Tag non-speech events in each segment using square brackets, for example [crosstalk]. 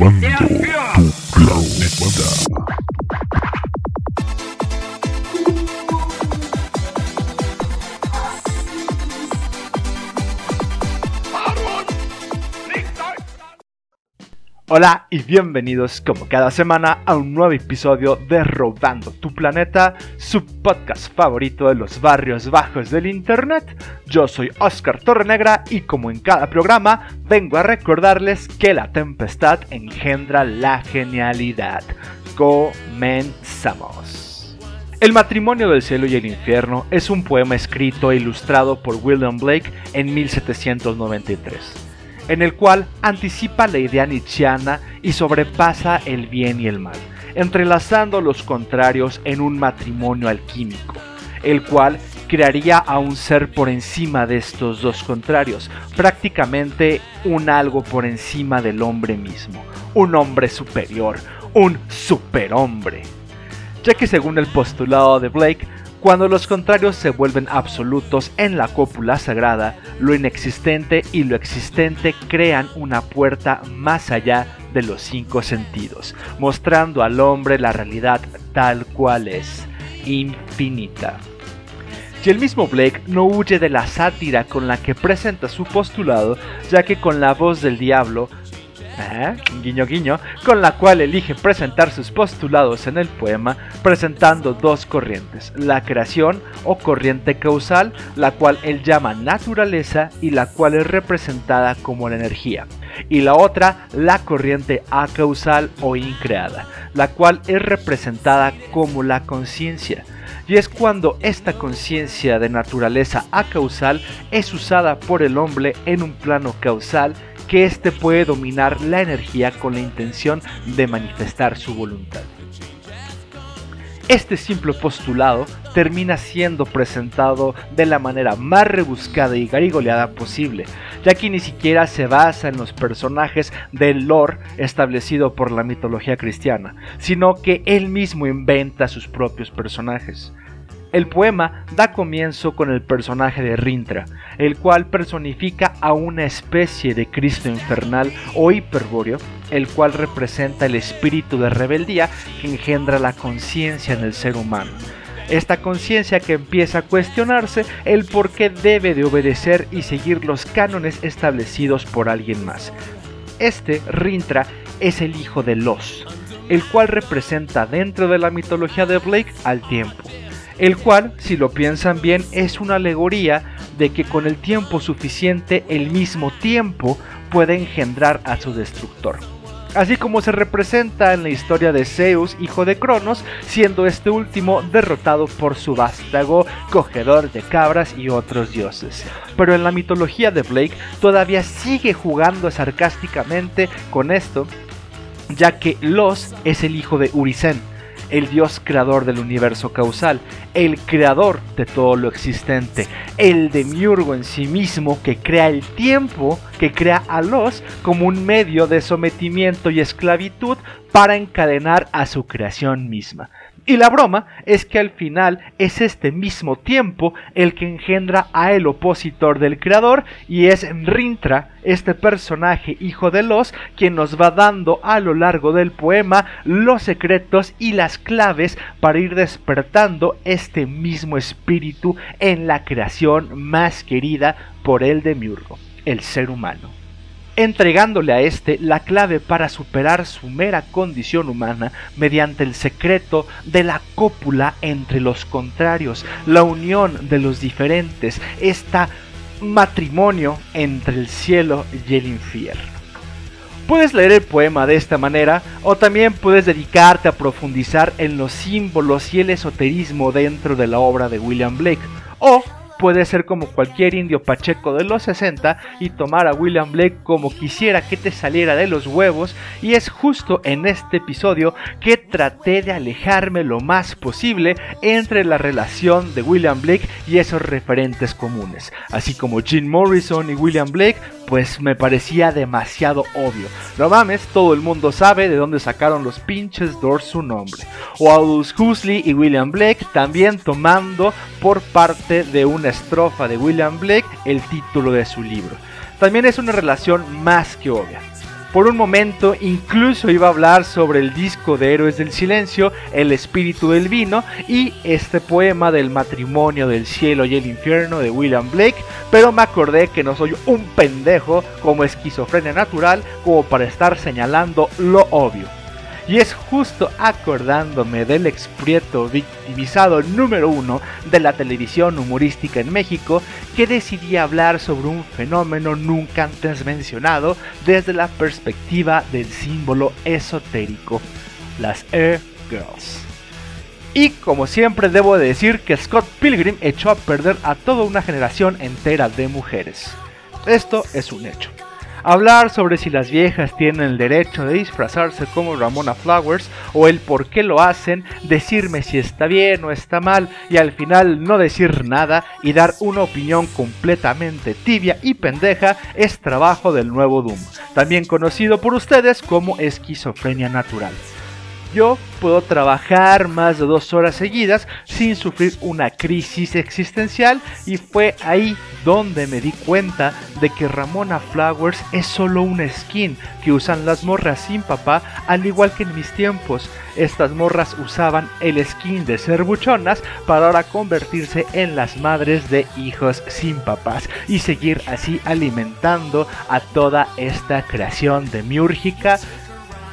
Cuando. Hola y bienvenidos como cada semana a un nuevo episodio de Robando tu Planeta, su podcast favorito de los barrios bajos del Internet. Yo soy Oscar Torrenegra y como en cada programa vengo a recordarles que la tempestad engendra la genialidad. Comenzamos. El matrimonio del cielo y el infierno es un poema escrito e ilustrado por William Blake en 1793 en el cual anticipa la idea nietzscheana y sobrepasa el bien y el mal, entrelazando los contrarios en un matrimonio alquímico, el cual crearía a un ser por encima de estos dos contrarios, prácticamente un algo por encima del hombre mismo, un hombre superior, un superhombre. Ya que según el postulado de Blake, cuando los contrarios se vuelven absolutos en la cópula sagrada, lo inexistente y lo existente crean una puerta más allá de los cinco sentidos, mostrando al hombre la realidad tal cual es, infinita. Y el mismo Blake no huye de la sátira con la que presenta su postulado, ya que con la voz del diablo guiño guiño, con la cual elige presentar sus postulados en el poema, presentando dos corrientes, la creación o corriente causal, la cual él llama naturaleza y la cual es representada como la energía, y la otra, la corriente acausal o increada, la cual es representada como la conciencia y es cuando esta conciencia de naturaleza acausal es usada por el hombre en un plano causal que éste puede dominar la energía con la intención de manifestar su voluntad. Este simple postulado termina siendo presentado de la manera más rebuscada y garigoleada posible, ya que ni siquiera se basa en los personajes del lore establecido por la mitología cristiana, sino que él mismo inventa sus propios personajes. El poema da comienzo con el personaje de Rintra, el cual personifica a una especie de Cristo infernal o hiperbóreo, el cual representa el espíritu de rebeldía que engendra la conciencia en el ser humano. Esta conciencia que empieza a cuestionarse el por qué debe de obedecer y seguir los cánones establecidos por alguien más. Este, Rintra, es el hijo de Los, el cual representa dentro de la mitología de Blake al tiempo el cual, si lo piensan bien, es una alegoría de que con el tiempo suficiente el mismo tiempo puede engendrar a su destructor. Así como se representa en la historia de Zeus, hijo de Cronos, siendo este último derrotado por su vástago, cogedor de cabras y otros dioses. Pero en la mitología de Blake todavía sigue jugando sarcásticamente con esto, ya que Los es el hijo de Urisen, el Dios creador del universo causal, el creador de todo lo existente, el demiurgo en sí mismo que crea el tiempo, que crea a los como un medio de sometimiento y esclavitud para encadenar a su creación misma. Y la broma es que al final es este mismo tiempo el que engendra a el opositor del creador y es Rintra, este personaje hijo de los, quien nos va dando a lo largo del poema los secretos y las claves para ir despertando este mismo espíritu en la creación más querida por el demiurgo, el ser humano entregándole a éste la clave para superar su mera condición humana mediante el secreto de la cópula entre los contrarios, la unión de los diferentes, esta matrimonio entre el cielo y el infierno. Puedes leer el poema de esta manera o también puedes dedicarte a profundizar en los símbolos y el esoterismo dentro de la obra de William Blake o puede ser como cualquier indio pacheco de los 60 y tomar a William Blake como quisiera que te saliera de los huevos y es justo en este episodio que traté de alejarme lo más posible entre la relación de William Blake y esos referentes comunes, así como Jim Morrison y William Blake, pues me parecía demasiado obvio. No mames, todo el mundo sabe de dónde sacaron los pinches Doors su nombre. O Aldous Huxley y William Blake también tomando por parte de una estrofa de William Blake el título de su libro. También es una relación más que obvia. Por un momento incluso iba a hablar sobre el disco de Héroes del Silencio, El Espíritu del Vino y este poema del matrimonio del cielo y el infierno de William Blake, pero me acordé que no soy un pendejo como esquizofrenia natural como para estar señalando lo obvio. Y es justo acordándome del exprieto victimizado número uno de la televisión humorística en México que decidí hablar sobre un fenómeno nunca antes mencionado desde la perspectiva del símbolo esotérico, las Air Girls. Y como siempre debo decir que Scott Pilgrim echó a perder a toda una generación entera de mujeres. Esto es un hecho hablar sobre si las viejas tienen el derecho de disfrazarse como Ramona Flowers o el por qué lo hacen, decirme si está bien o está mal y al final no decir nada y dar una opinión completamente tibia y pendeja es trabajo del nuevo Doom, también conocido por ustedes como esquizofrenia natural. Yo puedo trabajar más de dos horas seguidas sin sufrir una crisis existencial y fue ahí donde me di cuenta de que Ramona Flowers es solo una skin que usan las morras sin papá al igual que en mis tiempos. Estas morras usaban el skin de ser buchonas para ahora convertirse en las madres de hijos sin papás y seguir así alimentando a toda esta creación demiúrgica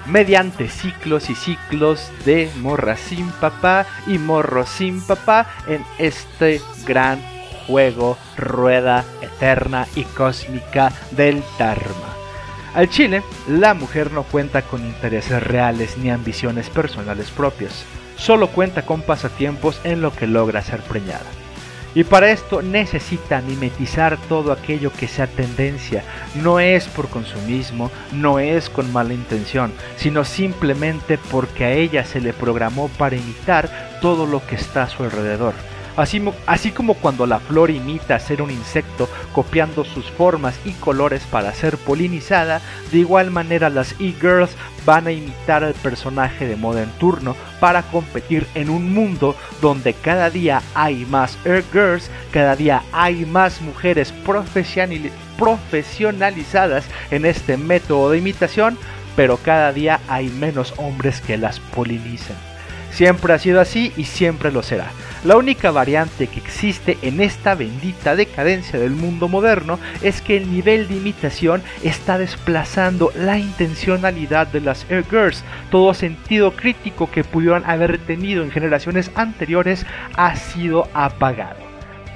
mediante ciclos y ciclos de morra sin papá y morro sin papá en este gran juego, rueda eterna y cósmica del Dharma. Al Chile, la mujer no cuenta con intereses reales ni ambiciones personales propias, solo cuenta con pasatiempos en lo que logra ser preñada. Y para esto necesita mimetizar todo aquello que sea tendencia. No es por consumismo, no es con mala intención, sino simplemente porque a ella se le programó para imitar todo lo que está a su alrededor. Así, como cuando la flor imita ser un insecto copiando sus formas y colores para ser polinizada, de igual manera las e-girls van a imitar al personaje de moda en turno para competir en un mundo donde cada día hay más e-girls, cada día hay más mujeres profesionalizadas en este método de imitación, pero cada día hay menos hombres que las polinizan. Siempre ha sido así y siempre lo será. La única variante que existe en esta bendita decadencia del mundo moderno es que el nivel de imitación está desplazando la intencionalidad de las Air Girls. Todo sentido crítico que pudieron haber tenido en generaciones anteriores ha sido apagado.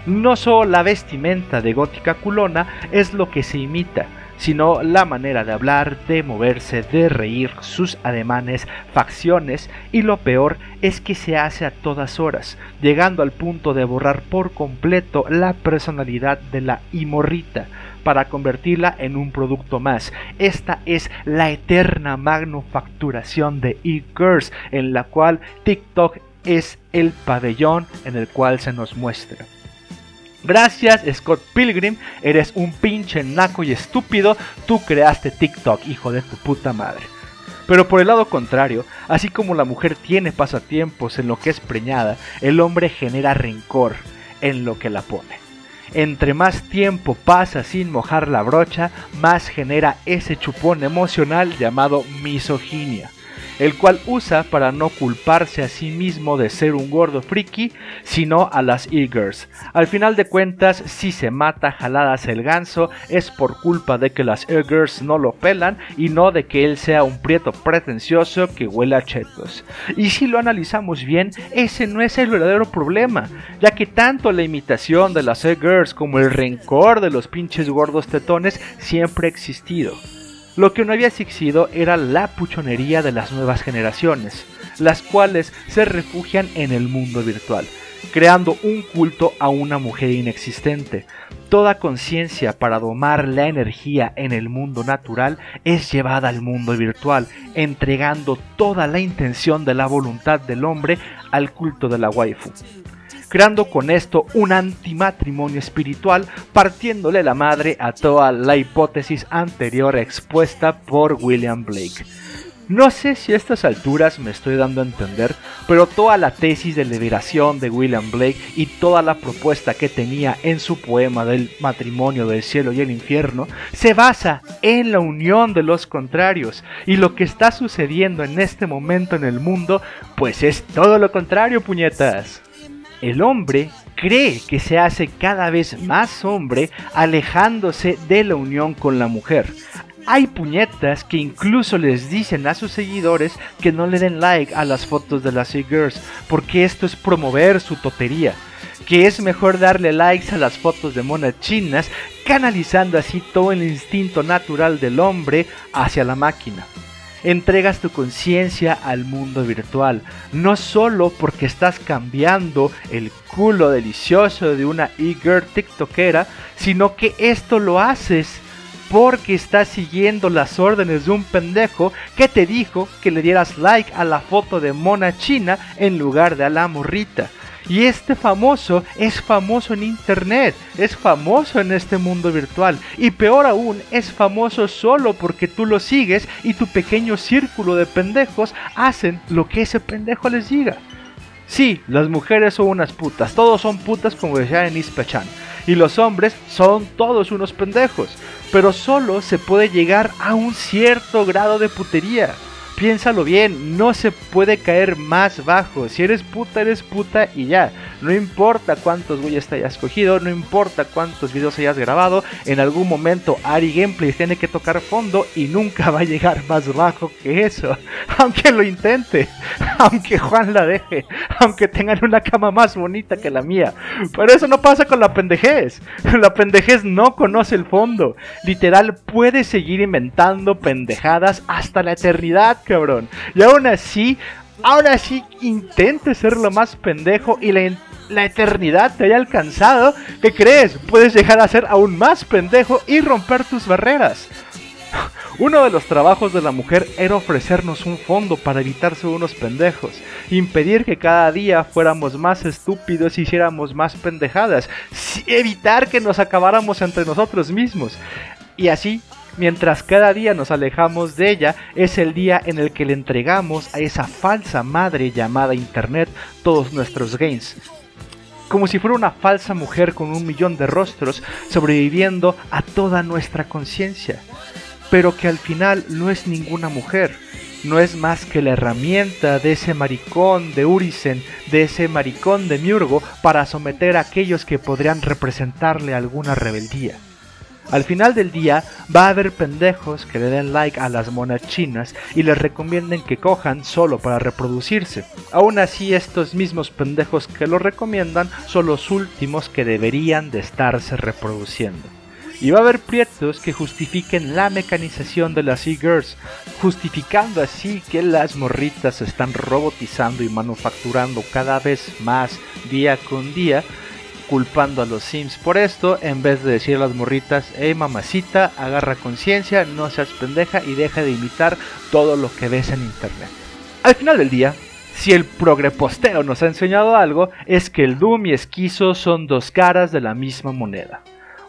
No solo la vestimenta de gótica culona es lo que se imita, sino la manera de hablar, de moverse, de reír, sus ademanes, facciones y lo peor es que se hace a todas horas, llegando al punto de borrar por completo la personalidad de la imorrita para convertirla en un producto más. Esta es la eterna manufacturación de e-girls en la cual TikTok es el pabellón en el cual se nos muestra. Gracias Scott Pilgrim, eres un pinche naco y estúpido, tú creaste TikTok, hijo de tu puta madre. Pero por el lado contrario, así como la mujer tiene pasatiempos en lo que es preñada, el hombre genera rencor en lo que la pone. Entre más tiempo pasa sin mojar la brocha, más genera ese chupón emocional llamado misoginia el cual usa para no culparse a sí mismo de ser un gordo friki, sino a las Eagers. Al final de cuentas, si se mata jaladas el ganso, es por culpa de que las Eagers no lo pelan y no de que él sea un prieto pretencioso que huele a chetos. Y si lo analizamos bien, ese no es el verdadero problema, ya que tanto la imitación de las Eagers como el rencor de los pinches gordos tetones siempre ha existido. Lo que no había existido era la puchonería de las nuevas generaciones, las cuales se refugian en el mundo virtual. creando un culto a una mujer inexistente. Toda conciencia para domar la energía en el mundo natural es llevada al mundo virtual, entregando toda la intención de la voluntad del hombre al culto de la waifu creando con esto un antimatrimonio espiritual, partiéndole la madre a toda la hipótesis anterior expuesta por William Blake. No sé si a estas alturas me estoy dando a entender, pero toda la tesis de liberación de William Blake y toda la propuesta que tenía en su poema del matrimonio del cielo y el infierno se basa en la unión de los contrarios y lo que está sucediendo en este momento en el mundo pues es todo lo contrario puñetas. El hombre cree que se hace cada vez más hombre alejándose de la unión con la mujer, hay puñetas que incluso les dicen a sus seguidores que no le den like a las fotos de las e-girls, porque esto es promover su totería. Que es mejor darle likes a las fotos de monas chinas, canalizando así todo el instinto natural del hombre hacia la máquina entregas tu conciencia al mundo virtual, no solo porque estás cambiando el culo delicioso de una e-girl tiktokera, sino que esto lo haces porque estás siguiendo las órdenes de un pendejo que te dijo que le dieras like a la foto de mona china en lugar de a la morrita. Y este famoso es famoso en internet, es famoso en este mundo virtual. Y peor aún, es famoso solo porque tú lo sigues y tu pequeño círculo de pendejos hacen lo que ese pendejo les diga. Sí, las mujeres son unas putas, todos son putas como decía en Ispechan. Y los hombres son todos unos pendejos pero solo se puede llegar a un cierto grado de putería. Piénsalo bien, no se puede caer más bajo. Si eres puta, eres puta y ya. No importa cuántos güeyes te hayas cogido, no importa cuántos videos hayas grabado. En algún momento Ari Gameplay tiene que tocar fondo y nunca va a llegar más bajo que eso. [laughs] Aunque lo intente, [laughs] aunque Juan la deje, aunque tengan una cama más bonita que la mía. Pero eso no pasa con la pendejez. La pendejez no conoce el fondo. Literal puede seguir inventando pendejadas hasta la eternidad cabrón. Y aún así, aún así intente ser lo más pendejo y la, eternidad te haya alcanzado. ¿Qué crees? Puedes llegar a ser aún más pendejo y romper tus barreras. [laughs] Uno de los trabajos de la mujer era ofrecernos un fondo para evitarse unos pendejos, impedir que cada día fuéramos más estúpidos y hiciéramos más pendejadas, evitar que nos acabáramos entre nosotros mismos. Y así Mientras cada día nos alejamos de ella, es el día en el que le entregamos a esa falsa madre llamada Internet todos nuestros gains. Como si fuera una falsa mujer con un millón de rostros sobreviviendo a toda nuestra conciencia. Pero que al final no es ninguna mujer, no es más que la herramienta de ese maricón de Urisen, de ese maricón de Miurgo, para someter a aquellos que podrían representarle alguna rebeldía. Al final del día va a haber pendejos que le den like a las monas chinas y les recomienden que cojan solo para reproducirse. Aún así estos mismos pendejos que lo recomiendan son los últimos que deberían de estarse reproduciendo. Y va a haber prietos que justifiquen la mecanización de las e-girls, justificando así que las morritas se están robotizando y manufacturando cada vez más día con día culpando a los Sims por esto, en vez de decir a las morritas, hey mamacita, agarra conciencia, no seas pendeja y deja de imitar todo lo que ves en internet. Al final del día, si el progreposteo nos ha enseñado algo, es que el Doom y Esquizo son dos caras de la misma moneda.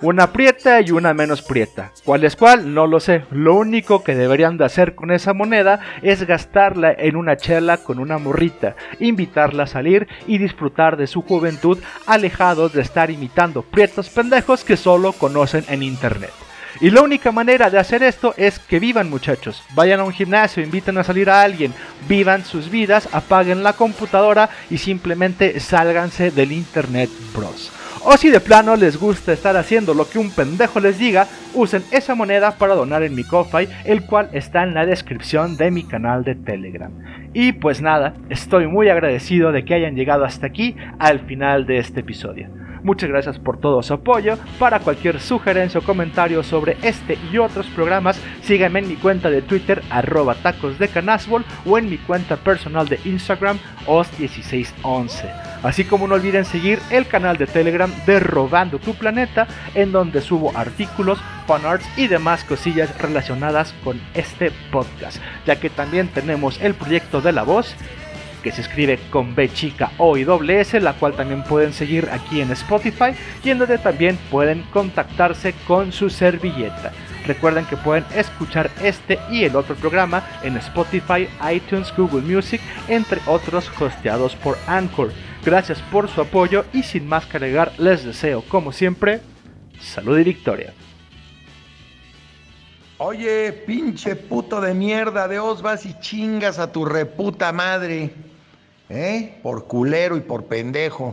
Una prieta y una menos prieta. ¿Cuál es cuál? No lo sé. Lo único que deberían de hacer con esa moneda es gastarla en una chela con una morrita, invitarla a salir y disfrutar de su juventud alejados de estar imitando prietos pendejos que solo conocen en internet. Y la única manera de hacer esto es que vivan muchachos. Vayan a un gimnasio, inviten a salir a alguien, vivan sus vidas, apaguen la computadora y simplemente sálganse del internet bros. O si de plano les gusta estar haciendo lo que un pendejo les diga, usen esa moneda para donar en mi Ko-Fi, el cual está en la descripción de mi canal de Telegram. Y pues nada, estoy muy agradecido de que hayan llegado hasta aquí al final de este episodio. Muchas gracias por todo su apoyo. Para cualquier sugerencia o comentario sobre este y otros programas, síganme en mi cuenta de Twitter arroba tacos de o en mi cuenta personal de Instagram os1611. Así como no olviden seguir el canal de Telegram de Robando tu Planeta, en donde subo artículos, fanarts y demás cosillas relacionadas con este podcast, ya que también tenemos el proyecto de la voz que se escribe con B chica O y doble S, la cual también pueden seguir aquí en Spotify y en donde también pueden contactarse con su servilleta. Recuerden que pueden escuchar este y el otro programa en Spotify, iTunes, Google Music, entre otros hosteados por Anchor. Gracias por su apoyo y sin más que agregar, les deseo, como siempre, salud y victoria. Oye, pinche puto de mierda, de os vas y chingas a tu reputa madre. ¿Eh? Por culero y por pendejo.